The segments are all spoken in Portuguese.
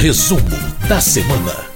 Resumo da semana.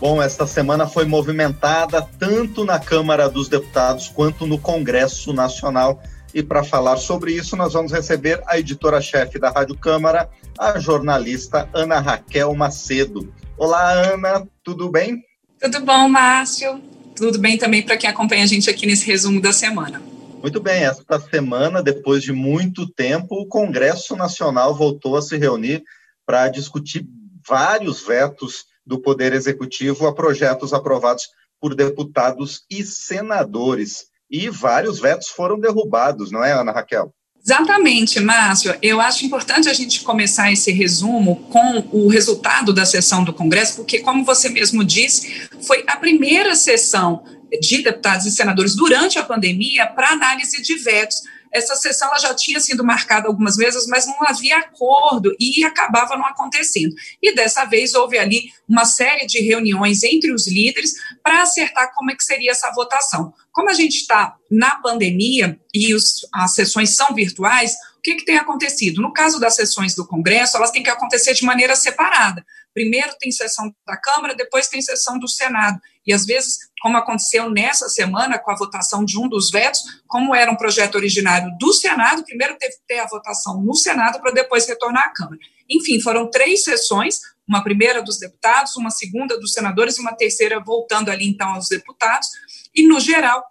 Bom, esta semana foi movimentada tanto na Câmara dos Deputados quanto no Congresso Nacional. E para falar sobre isso, nós vamos receber a editora-chefe da Rádio Câmara, a jornalista Ana Raquel Macedo. Olá, Ana, tudo bem? Tudo bom, Márcio. Tudo bem também para quem acompanha a gente aqui nesse resumo da semana. Muito bem, esta semana, depois de muito tempo, o Congresso Nacional voltou a se reunir para discutir vários vetos do Poder Executivo a projetos aprovados por deputados e senadores. E vários vetos foram derrubados, não é, Ana Raquel? Exatamente, Márcio. Eu acho importante a gente começar esse resumo com o resultado da sessão do Congresso, porque, como você mesmo disse, foi a primeira sessão de deputados e senadores durante a pandemia para análise de vetos essa sessão ela já tinha sido marcada algumas vezes, mas não havia acordo e acabava não acontecendo. E dessa vez houve ali uma série de reuniões entre os líderes para acertar como é que seria essa votação. Como a gente está na pandemia e os, as sessões são virtuais, o que, que tem acontecido? No caso das sessões do Congresso, elas têm que acontecer de maneira separada. Primeiro tem sessão da Câmara, depois tem sessão do Senado. E às vezes, como aconteceu nessa semana com a votação de um dos vetos, como era um projeto originário do Senado, primeiro teve que ter a votação no Senado para depois retornar à Câmara. Enfim, foram três sessões, uma primeira dos deputados, uma segunda dos senadores e uma terceira voltando ali então aos deputados. E no geral,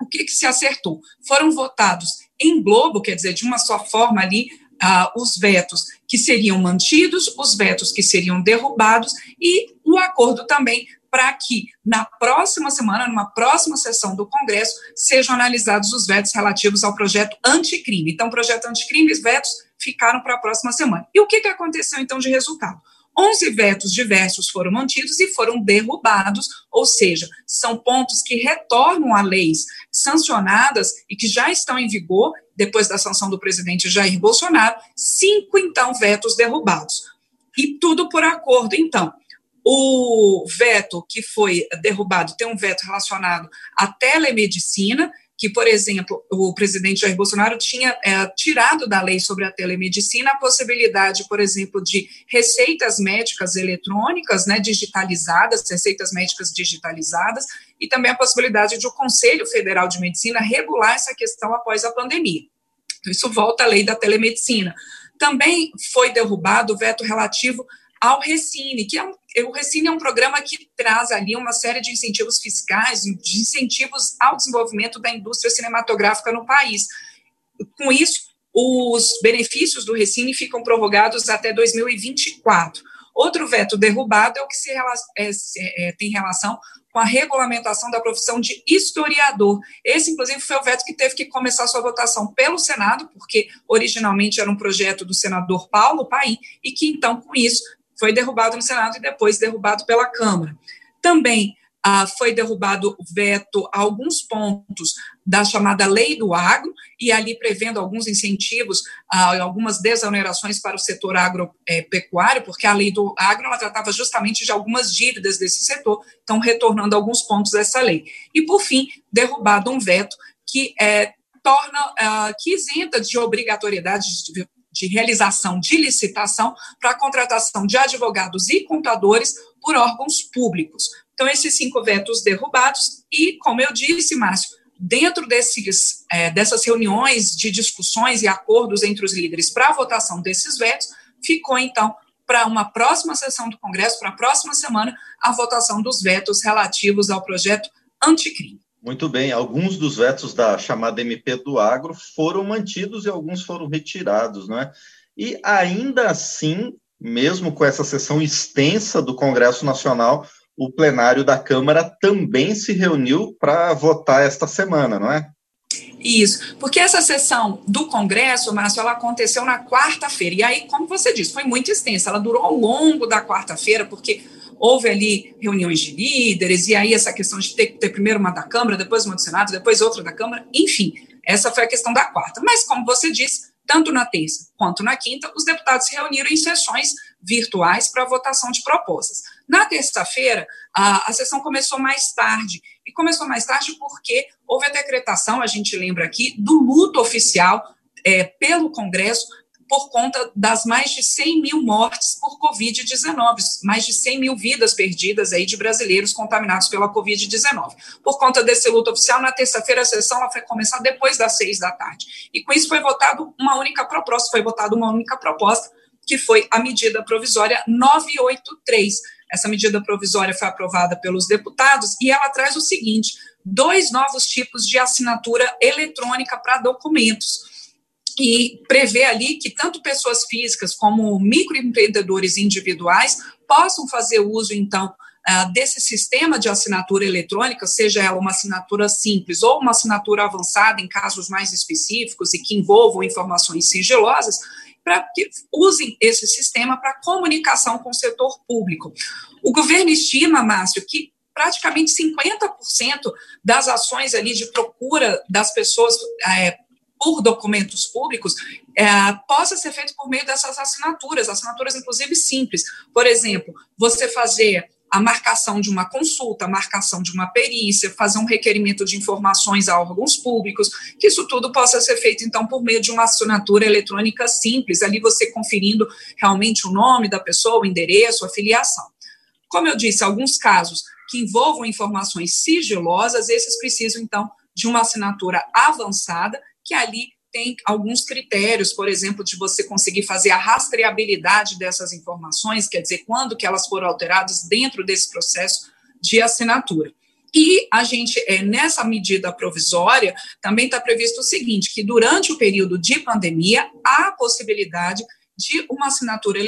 o que, que se acertou? Foram votados em globo, quer dizer, de uma só forma ali, ah, os vetos que seriam mantidos, os vetos que seriam derrubados e o acordo também para que na próxima semana, numa próxima sessão do Congresso, sejam analisados os vetos relativos ao projeto anticrime. Então, projeto anticrime, os vetos ficaram para a próxima semana. E o que, que aconteceu então de resultado? 11 vetos diversos foram mantidos e foram derrubados, ou seja, são pontos que retornam a leis sancionadas e que já estão em vigor depois da sanção do presidente Jair Bolsonaro, cinco, então, vetos derrubados. E tudo por acordo, então. O veto que foi derrubado tem um veto relacionado à telemedicina, que, por exemplo, o presidente Jair Bolsonaro tinha é, tirado da lei sobre a telemedicina a possibilidade, por exemplo, de receitas médicas eletrônicas, né, digitalizadas, receitas médicas digitalizadas, e também a possibilidade de o Conselho Federal de Medicina regular essa questão após a pandemia. Então, isso volta à lei da telemedicina. Também foi derrubado o veto relativo ao Recine, que é um, o Recine é um programa que traz ali uma série de incentivos fiscais, de incentivos ao desenvolvimento da indústria cinematográfica no país. Com isso, os benefícios do Recine ficam prorrogados até 2024. Outro veto derrubado é o que se, é, é, tem relação com a regulamentação da profissão de historiador. Esse, inclusive, foi o veto que teve que começar sua votação pelo Senado, porque originalmente era um projeto do senador Paulo Paim, e que, então, com isso, foi derrubado no Senado e depois derrubado pela Câmara. Também ah, foi derrubado o veto a alguns pontos da chamada Lei do Agro, e ali prevendo alguns incentivos, ah, algumas desonerações para o setor agropecuário, porque a Lei do Agro ela tratava justamente de algumas dívidas desse setor, então retornando alguns pontos dessa lei. E, por fim, derrubado um veto que é, torna, ah, que isenta de obrigatoriedade de de realização de licitação para a contratação de advogados e contadores por órgãos públicos. Então, esses cinco vetos derrubados, e, como eu disse, Márcio, dentro desses, é, dessas reuniões de discussões e acordos entre os líderes para a votação desses vetos, ficou, então, para uma próxima sessão do Congresso, para a próxima semana, a votação dos vetos relativos ao projeto anticrime. Muito bem, alguns dos vetos da chamada MP do Agro foram mantidos e alguns foram retirados, né? E ainda assim, mesmo com essa sessão extensa do Congresso Nacional, o plenário da Câmara também se reuniu para votar esta semana, não é? Isso, porque essa sessão do Congresso, Márcio, ela aconteceu na quarta-feira. E aí, como você disse, foi muito extensa. Ela durou ao longo da quarta-feira, porque houve ali reuniões de líderes, e aí essa questão de ter ter primeiro uma da Câmara, depois uma do Senado, depois outra da Câmara, enfim, essa foi a questão da quarta. Mas, como você disse, tanto na terça quanto na quinta, os deputados se reuniram em sessões virtuais para votação de propostas. Na terça-feira, a, a sessão começou mais tarde, e começou mais tarde porque houve a decretação, a gente lembra aqui, do luto oficial é, pelo Congresso por conta das mais de 100 mil mortes por Covid-19, mais de 100 mil vidas perdidas aí de brasileiros contaminados pela Covid-19. Por conta desse luto oficial, na terça-feira a sessão ela foi começar depois das seis da tarde. E com isso foi votado uma única proposta, foi votada uma única proposta, que foi a medida provisória 983. Essa medida provisória foi aprovada pelos deputados e ela traz o seguinte: dois novos tipos de assinatura eletrônica para documentos que prevê ali que tanto pessoas físicas como microempreendedores individuais possam fazer uso, então, ah, desse sistema de assinatura eletrônica, seja ela uma assinatura simples ou uma assinatura avançada em casos mais específicos e que envolvam informações sigilosas, para que usem esse sistema para comunicação com o setor público. O governo estima, Márcio, que praticamente 50% das ações ali de procura das pessoas é, por documentos públicos é, possa ser feito por meio dessas assinaturas, assinaturas inclusive simples. Por exemplo, você fazer a marcação de uma consulta, a marcação de uma perícia, fazer um requerimento de informações a órgãos públicos, que isso tudo possa ser feito, então, por meio de uma assinatura eletrônica simples, ali você conferindo realmente o nome da pessoa, o endereço, a filiação. Como eu disse, alguns casos que envolvam informações sigilosas, esses precisam, então, de uma assinatura avançada, que ali tem alguns critérios, por exemplo, de você conseguir fazer a rastreabilidade dessas informações, quer dizer, quando que elas foram alteradas dentro desse processo de assinatura. E a gente, é, nessa medida provisória, também está previsto o seguinte, que durante o período de pandemia, há a possibilidade de uma assinatura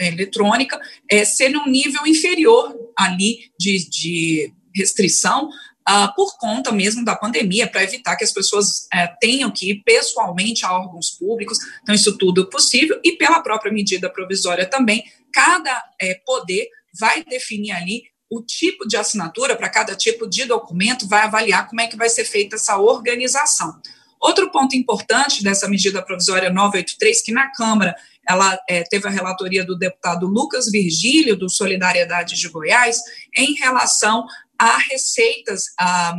eletrônica é, ser um nível inferior ali de, de restrição uh, por conta mesmo da pandemia, para evitar que as pessoas uh, tenham que ir pessoalmente a órgãos públicos. Então, isso tudo é possível, e pela própria medida provisória também, cada uh, poder vai definir ali o tipo de assinatura para cada tipo de documento, vai avaliar como é que vai ser feita essa organização. Outro ponto importante dessa medida provisória 983, que na Câmara ela é, teve a relatoria do deputado Lucas Virgílio, do Solidariedade de Goiás, em relação a receitas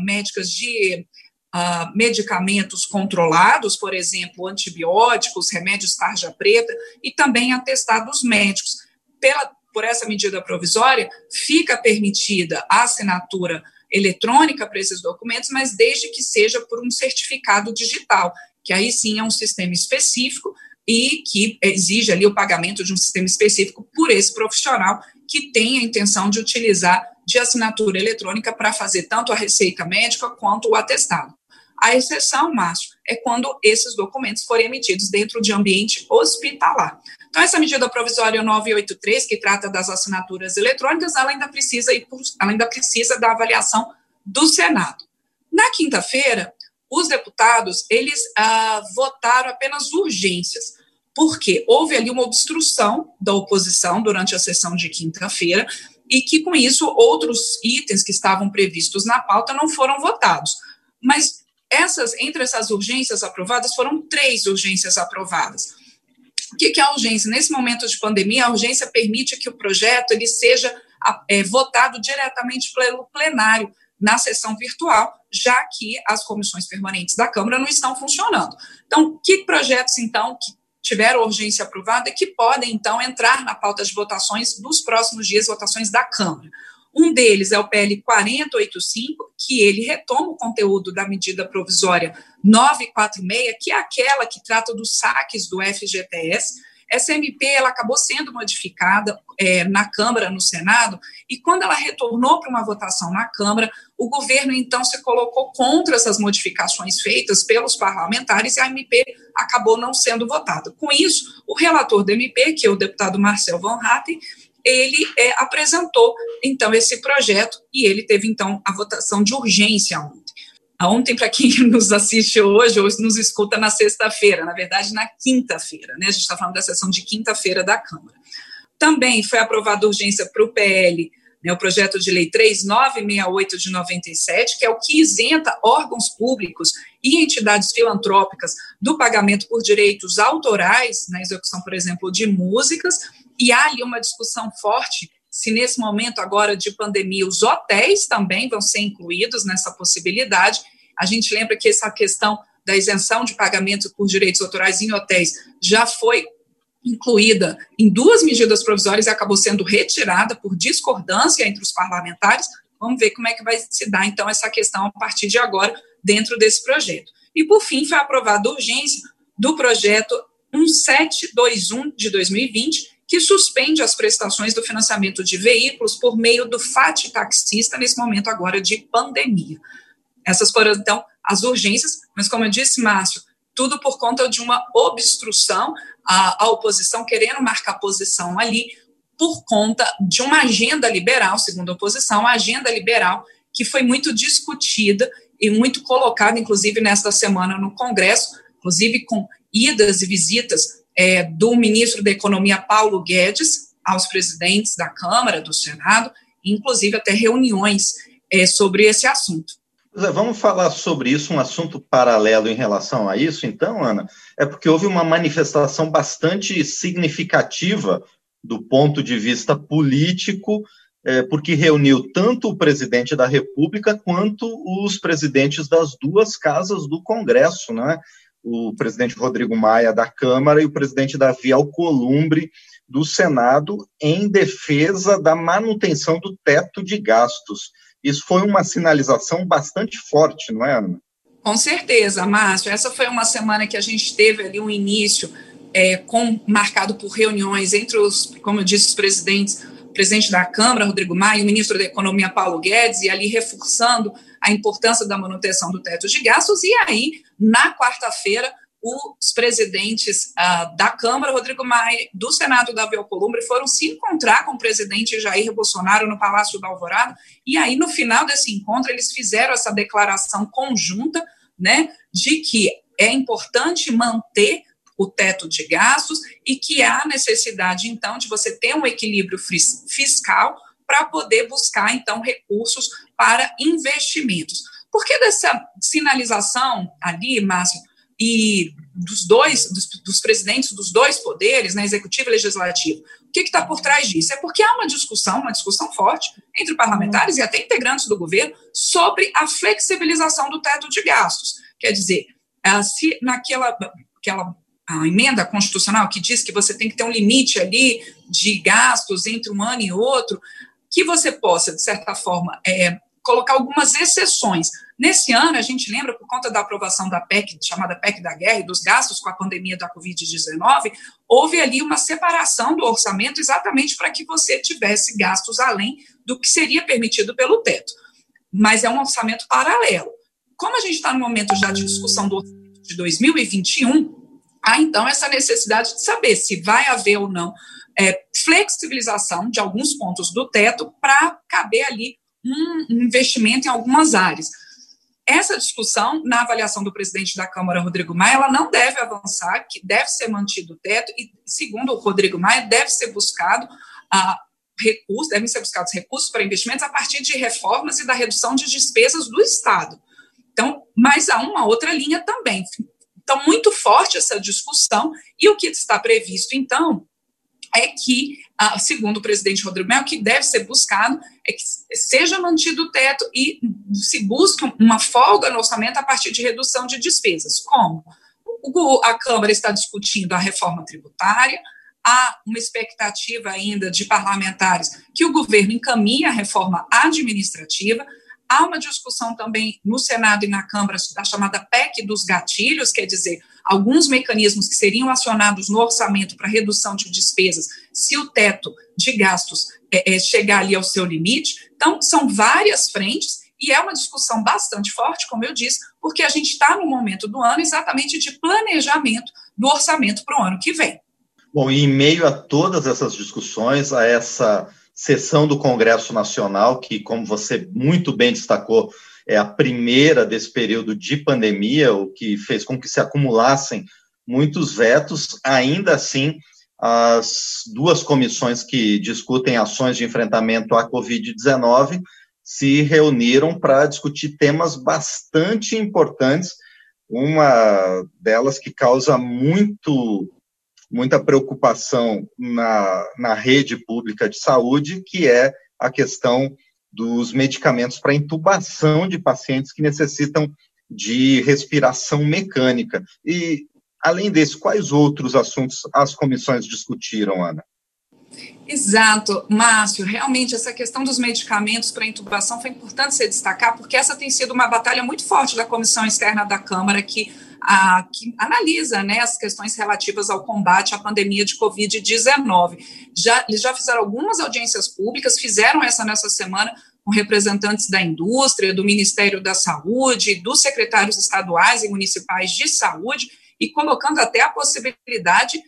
médicas de medicamentos controlados, por exemplo, antibióticos, remédios tarja preta e também atestados médicos. Pela, por essa medida provisória, fica permitida a assinatura eletrônica para esses documentos, mas desde que seja por um certificado digital, que aí sim é um sistema específico e que exige ali o pagamento de um sistema específico por esse profissional que tem a intenção de utilizar de assinatura eletrônica para fazer tanto a receita médica quanto o atestado. A exceção, Márcio, é quando esses documentos forem emitidos dentro de ambiente hospitalar. Então, essa medida provisória 983, que trata das assinaturas eletrônicas, ela ainda precisa, ela ainda precisa da avaliação do Senado. Na quinta-feira, os deputados, eles ah, votaram apenas urgências, porque houve ali uma obstrução da oposição durante a sessão de quinta-feira, e que, com isso, outros itens que estavam previstos na pauta não foram votados. Mas essas, entre essas urgências aprovadas, foram três urgências aprovadas. O que é a urgência? Nesse momento de pandemia, a urgência permite que o projeto ele seja é, votado diretamente pelo plenário na sessão virtual, já que as comissões permanentes da Câmara não estão funcionando. Então, que projetos, então, que tiveram urgência aprovada, que podem, então, entrar na pauta de votações dos próximos dias, votações da Câmara. Um deles é o PL 4085, que ele retoma o conteúdo da medida provisória 946, que é aquela que trata dos saques do FGTS, essa MP ela acabou sendo modificada é, na Câmara, no Senado, e quando ela retornou para uma votação na Câmara, o governo então se colocou contra essas modificações feitas pelos parlamentares e a MP acabou não sendo votada. Com isso, o relator da MP, que é o deputado Marcel Van Hatten, ele é, apresentou então esse projeto e ele teve então a votação de urgência ontem. Ontem, para quem nos assiste hoje ou nos escuta na sexta-feira, na verdade, na quinta-feira, né? A gente está falando da sessão de quinta-feira da Câmara. Também foi aprovada urgência para o PL, né, o projeto de lei 3968 de 97, que é o que isenta órgãos públicos e entidades filantrópicas do pagamento por direitos autorais, na execução, por exemplo, de músicas, e há ali uma discussão forte se nesse momento agora de pandemia os hotéis também vão ser incluídos nessa possibilidade. A gente lembra que essa questão da isenção de pagamento por direitos autorais em hotéis já foi incluída em duas medidas provisórias e acabou sendo retirada por discordância entre os parlamentares. Vamos ver como é que vai se dar, então, essa questão a partir de agora, dentro desse projeto. E, por fim, foi aprovada urgência do projeto 1721 de 2020, que suspende as prestações do financiamento de veículos por meio do FAT taxista nesse momento agora de pandemia. Essas foram, então, as urgências, mas como eu disse, Márcio, tudo por conta de uma obstrução, a, a oposição querendo marcar posição ali, por conta de uma agenda liberal, segundo a oposição, uma agenda liberal que foi muito discutida e muito colocada, inclusive, nesta semana no Congresso, inclusive com idas e visitas é, do ministro da Economia, Paulo Guedes, aos presidentes da Câmara, do Senado, inclusive até reuniões é, sobre esse assunto. Vamos falar sobre isso, um assunto paralelo em relação a isso, então, Ana? É porque houve uma manifestação bastante significativa do ponto de vista político, é, porque reuniu tanto o presidente da República quanto os presidentes das duas casas do Congresso, né? O presidente Rodrigo Maia da Câmara e o presidente Davi Alcolumbre do Senado, em defesa da manutenção do teto de gastos. Isso foi uma sinalização bastante forte, não é, Ana? Com certeza, Márcio. Essa foi uma semana que a gente teve ali um início é, com, marcado por reuniões entre os, como eu disse, os presidentes, o presidente da Câmara, Rodrigo Maia, e o ministro da Economia, Paulo Guedes, e ali reforçando a importância da manutenção do teto de gastos, e aí, na quarta-feira, os presidentes uh, da Câmara, Rodrigo Maia, do Senado, Davi Alcolumbre, foram se encontrar com o presidente Jair Bolsonaro no Palácio da Alvorada, e aí, no final desse encontro, eles fizeram essa declaração conjunta, né, de que é importante manter o teto de gastos e que há necessidade, então, de você ter um equilíbrio fiscal para poder buscar, então, recursos para investimentos. Por que dessa sinalização ali, Márcio, e dos dois, dos, dos, presidentes dos dois poderes, né, executivo e legislativo. O que está por trás disso? É porque há uma discussão, uma discussão forte entre parlamentares e até integrantes do governo sobre a flexibilização do teto de gastos. Quer dizer, ah, se naquela aquela a emenda constitucional que diz que você tem que ter um limite ali de gastos entre um ano e outro, que você possa, de certa forma, é, colocar algumas exceções. Nesse ano, a gente lembra, por conta da aprovação da PEC, chamada PEC da guerra, e dos gastos com a pandemia da Covid-19, houve ali uma separação do orçamento exatamente para que você tivesse gastos além do que seria permitido pelo teto. Mas é um orçamento paralelo. Como a gente está no momento já de discussão do orçamento de 2021, há então essa necessidade de saber se vai haver ou não é, flexibilização de alguns pontos do teto para caber ali um investimento em algumas áreas. Essa discussão, na avaliação do presidente da Câmara, Rodrigo Maia, ela não deve avançar, que deve ser mantido o teto, e, segundo o Rodrigo Maia, deve ser buscado a recursos, devem ser buscados recursos para investimentos a partir de reformas e da redução de despesas do Estado. Então, mas há uma outra linha também. Então, muito forte essa discussão, e o que está previsto, então, é que, ah, segundo o presidente Rodrigo Mel, que deve ser buscado é que seja mantido o teto e se busque uma folga no orçamento a partir de redução de despesas. Como? a Câmara está discutindo a reforma tributária, há uma expectativa ainda de parlamentares que o governo encaminhe a reforma administrativa, há uma discussão também no Senado e na Câmara da chamada PEC dos gatilhos, quer dizer, alguns mecanismos que seriam acionados no orçamento para redução de despesas, se o teto de gastos é, é, chegar ali ao seu limite. Então, são várias frentes e é uma discussão bastante forte, como eu disse, porque a gente está no momento do ano exatamente de planejamento do orçamento para o ano que vem. Bom, e em meio a todas essas discussões, a essa sessão do Congresso Nacional, que, como você muito bem destacou, é a primeira desse período de pandemia, o que fez com que se acumulassem muitos vetos, ainda assim, as duas comissões que discutem ações de enfrentamento à Covid-19 se reuniram para discutir temas bastante importantes, uma delas que causa muito muita preocupação na, na rede pública de saúde, que é a questão dos medicamentos para intubação de pacientes que necessitam de respiração mecânica. E Além desse, quais outros assuntos as comissões discutiram, Ana? Exato, Márcio. Realmente, essa questão dos medicamentos para intubação foi importante você destacar, porque essa tem sido uma batalha muito forte da comissão externa da Câmara, que, a, que analisa né, as questões relativas ao combate à pandemia de Covid-19. Já, eles já fizeram algumas audiências públicas, fizeram essa nessa semana com representantes da indústria, do Ministério da Saúde, dos secretários estaduais e municipais de saúde, e colocando até a possibilidade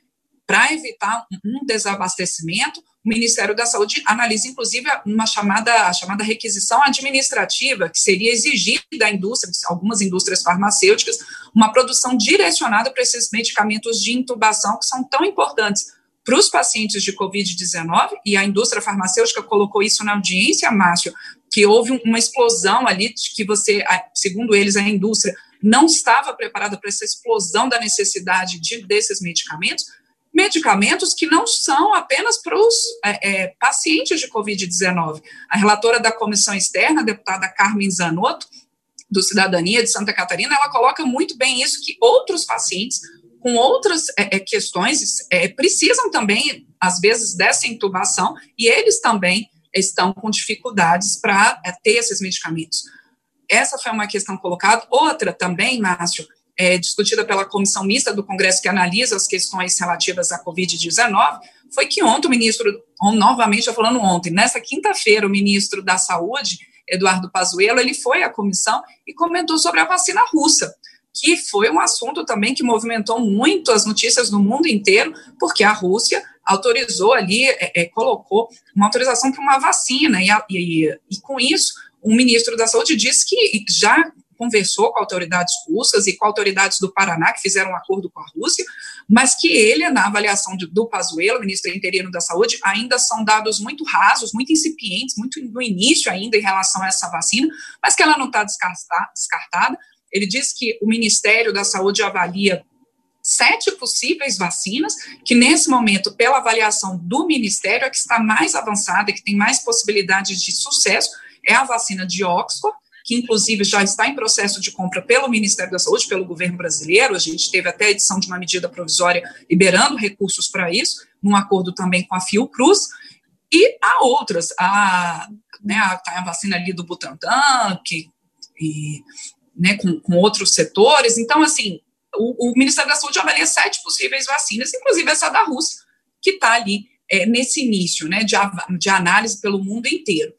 para evitar um desabastecimento, o Ministério da Saúde analisa, inclusive, uma chamada, a chamada requisição administrativa, que seria exigir da indústria, algumas indústrias farmacêuticas, uma produção direcionada para esses medicamentos de intubação que são tão importantes para os pacientes de Covid-19, e a indústria farmacêutica colocou isso na audiência, Márcio, que houve uma explosão ali, de que você, segundo eles, a indústria não estava preparada para essa explosão da necessidade de, desses medicamentos, medicamentos que não são apenas para os é, é, pacientes de Covid-19. A relatora da comissão externa, a deputada Carmen Zanotto, do Cidadania de Santa Catarina, ela coloca muito bem isso, que outros pacientes com outras é, é questões é, precisam também, às vezes, dessa intubação, e eles também estão com dificuldades para é, ter esses medicamentos. Essa foi uma questão colocada. Outra também, Márcio, é, discutida pela comissão mista do Congresso que analisa as questões relativas à Covid-19, foi que ontem o ministro, novamente já falando ontem, nessa quinta-feira, o ministro da Saúde, Eduardo Pazuello, ele foi à comissão e comentou sobre a vacina russa, que foi um assunto também que movimentou muito as notícias no mundo inteiro, porque a Rússia autorizou ali, é, é, colocou uma autorização para uma vacina, e, e, e com isso o ministro da Saúde disse que já conversou com autoridades russas e com autoridades do Paraná, que fizeram um acordo com a Rússia, mas que ele, na avaliação de, do Pazuello, ministro interino da Saúde, ainda são dados muito rasos, muito incipientes, muito no início ainda em relação a essa vacina, mas que ela não está descartada. Ele diz que o Ministério da Saúde avalia sete possíveis vacinas, que nesse momento, pela avaliação do Ministério, é que está mais avançada, que tem mais possibilidades de sucesso, é a vacina de Oxford, que inclusive já está em processo de compra pelo Ministério da Saúde, pelo governo brasileiro. A gente teve até a edição de uma medida provisória liberando recursos para isso, num acordo também com a Fiocruz. E há outras, a, né, a, tá a vacina ali do Butantan, que, e, né, com, com outros setores. Então, assim, o, o, Ministério da Saúde avalia sete possíveis vacinas, inclusive essa da Rússia, que está ali é, nesse início né, de, de análise pelo mundo inteiro.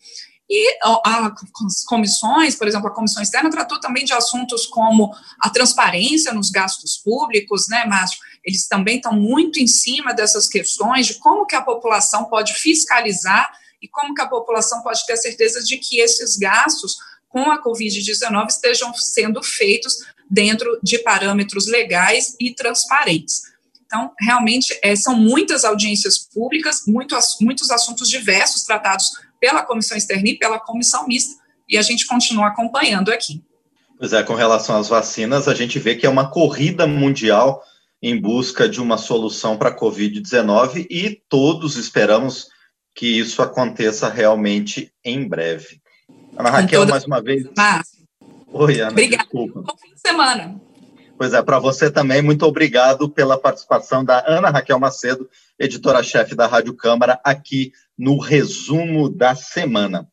E as comissões, por exemplo, a comissão externa tratou também de assuntos como a transparência nos gastos públicos, né, Márcio? Eles também estão muito em cima dessas questões de como que a população pode fiscalizar e como que a população pode ter certeza de que esses gastos com a Covid-19 estejam sendo feitos dentro de parâmetros legais e transparentes. Então, realmente, é, são muitas audiências públicas, muito, muitos assuntos diversos tratados pela comissão externa e pela comissão mista, e a gente continua acompanhando aqui. Pois é, com relação às vacinas, a gente vê que é uma corrida mundial em busca de uma solução para a Covid-19 e todos esperamos que isso aconteça realmente em breve. Ana Raquel, mais uma vez. Márcio. Oi, Ana. Obrigada. Desculpa. Bom fim de semana. Pois é, para você também, muito obrigado pela participação da Ana Raquel Macedo, editora-chefe da Rádio Câmara, aqui no resumo da semana.